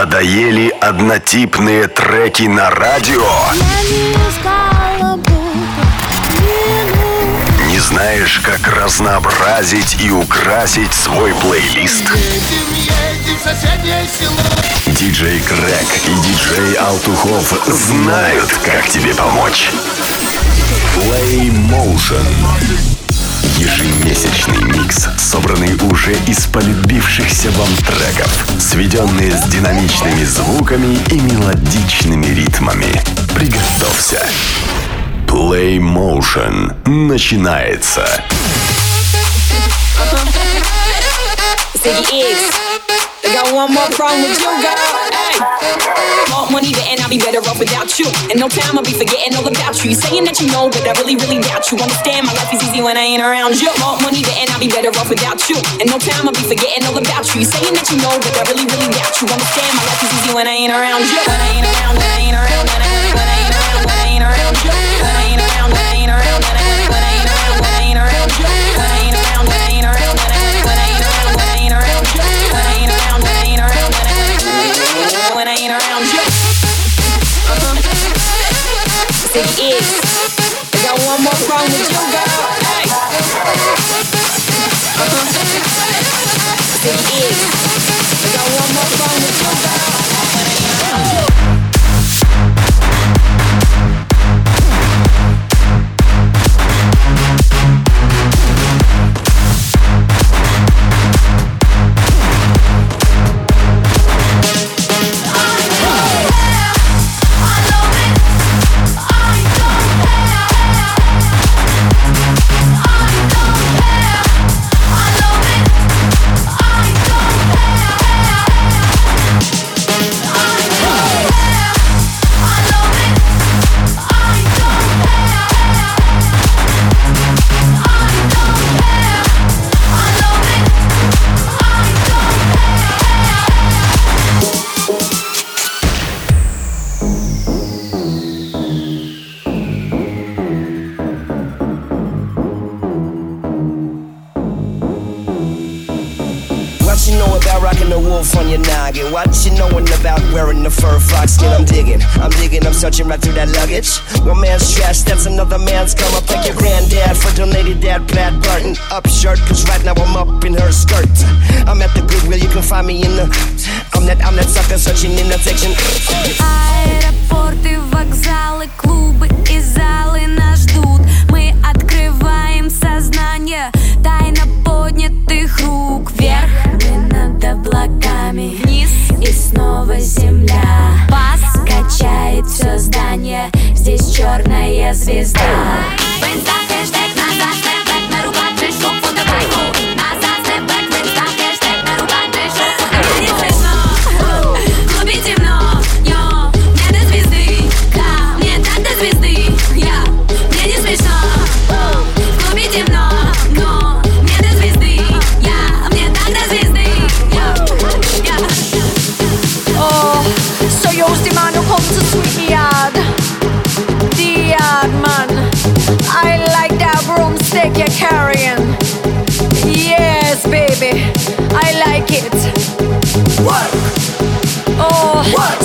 Надоели однотипные треки на радио? Не знаешь, как разнообразить и украсить свой плейлист? Диджей Крэк и диджей Алтухов знают, как тебе помочь. Play Motion. Ежемесячный микс, собранный уже из полюбившихся вам треков, сведенные с динамичными звуками и мелодичными ритмами. Приготовься. Play Motion начинается. Ziggy X. Got one more problem with you, girl. Hey. More money, and I'll be better off without you. And no time, I'll be forgetting all about you. Saying that you know, but I really, really doubt you. Understand, my life is easy when I ain't around you. More money, and I'll be better off without you. And no time, I'll be forgetting all about you. You saying that you know, but I really, really doubt you. Understand, my life is easy when I ain't around you. When I ain't around, when I ain't around, What you knowin' about wearing the fur fox skin? I'm digging, I'm digging, I'm searching right through that luggage. One man's trash, that's another man's come up. Thank your granddad for donating that Pat Barton up shirt. Cause right now I'm up in her skirt. I'm at the Goodwill, you can find me in the. I'm that, I'm that sucker searching in the section. Work Oh, så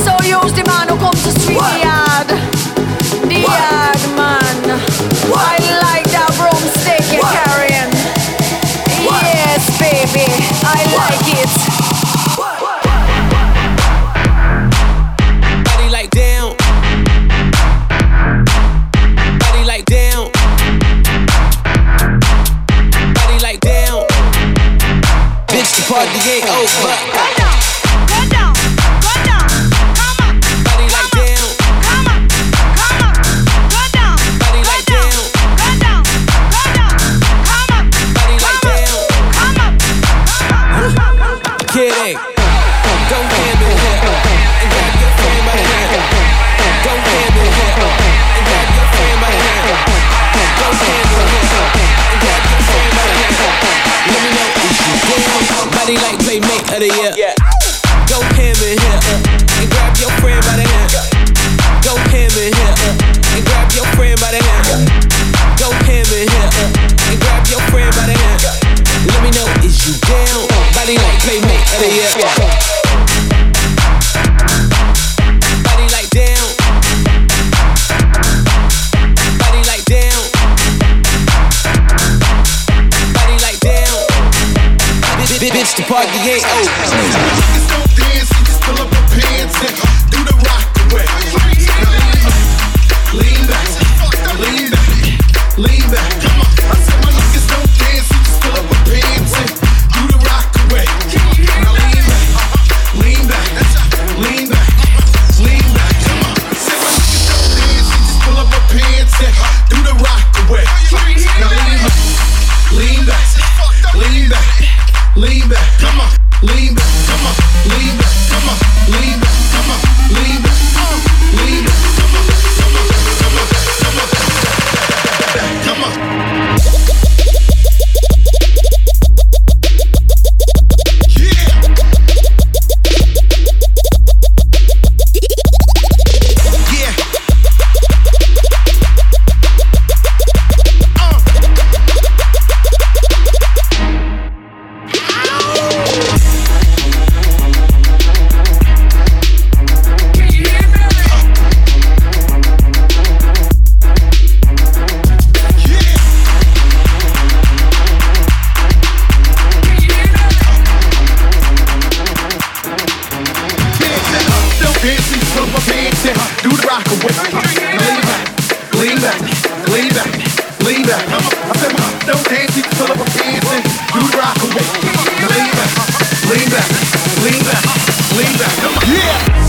the year. Go sexy. Do the rock away. Now lean back, lean back, lean back, lean back. Come on, lean back. dancing from my pants down. Do the rock away. Lean back, lean back, lean back, lean back. I said, my don't dance until I'm dancing. Do the rock away. Lean back, lean back, lean back, lean back. Yeah.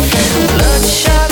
Bloodshot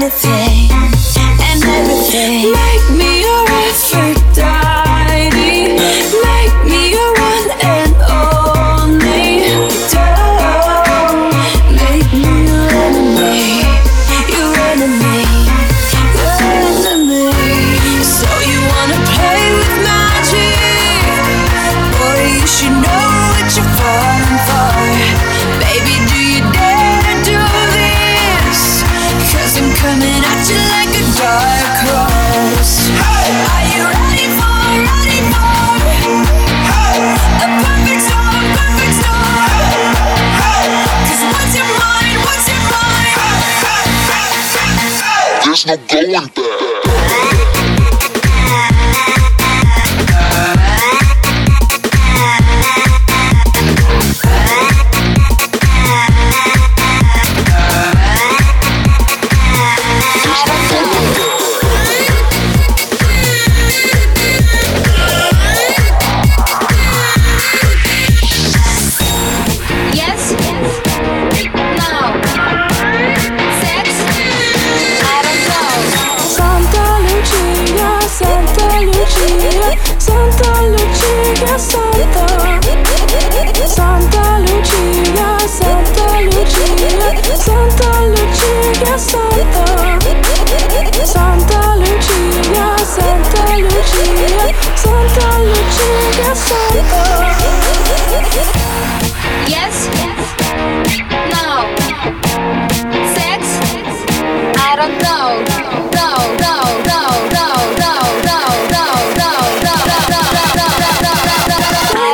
anything and everything.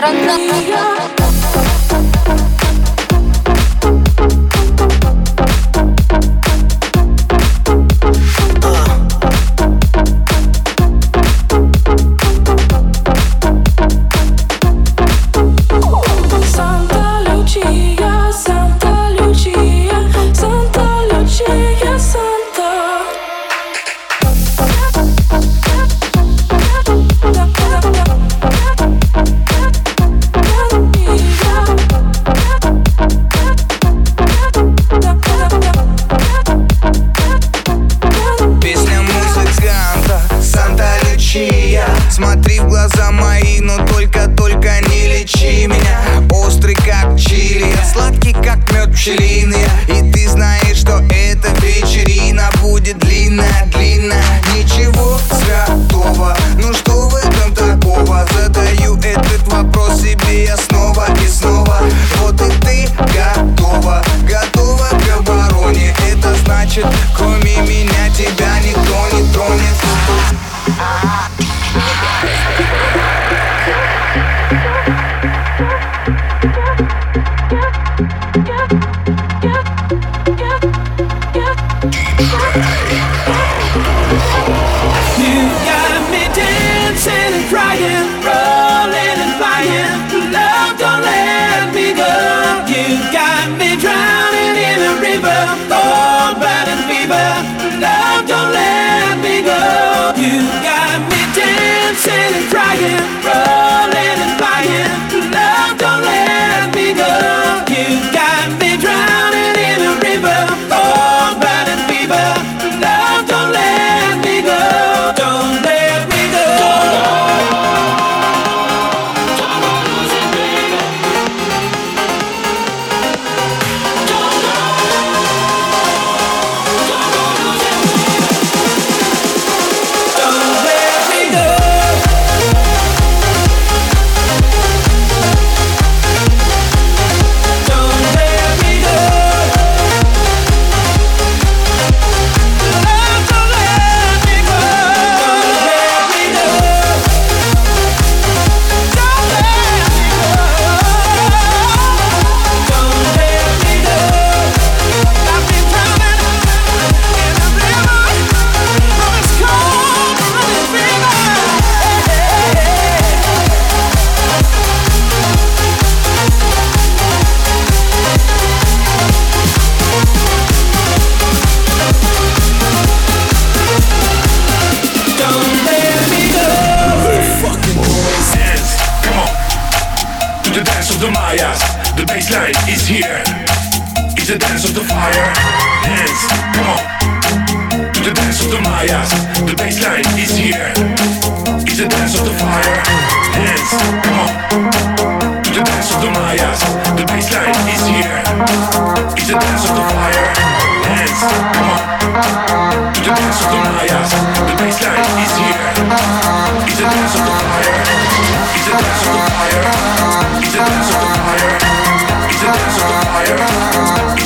但你愿。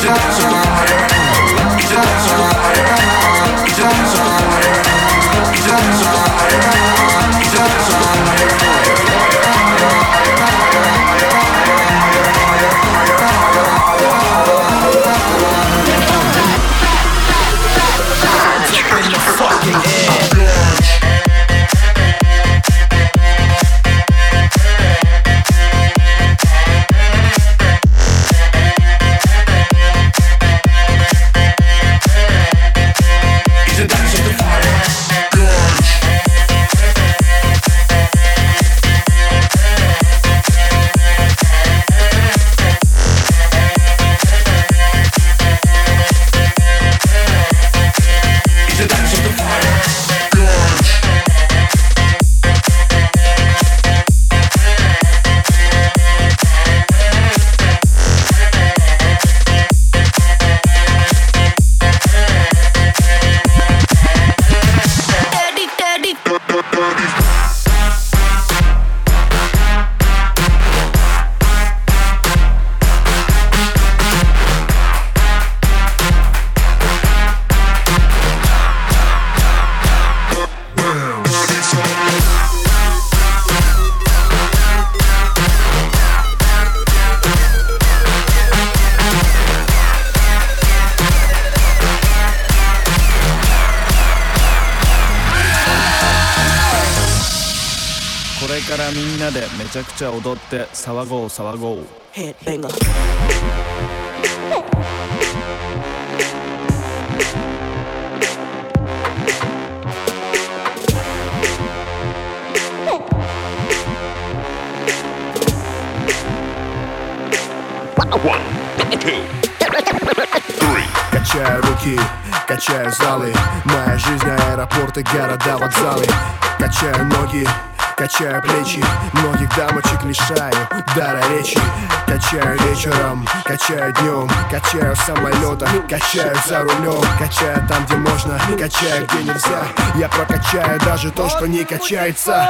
to dance with ちゃくちゃ踊って騒ごう騒ごう Headbanger. Качаю руки, качаю залы Моя жизнь аэропорты, города, вокзалы Качаю ноги, качаю плечи Многих дамочек лишаю дара речи. Качаю вечером, качаю днем Качаю в самолетах, качаю за рулем Качаю там, где можно, качаю, где нельзя. Я прокачаю даже то, что не качается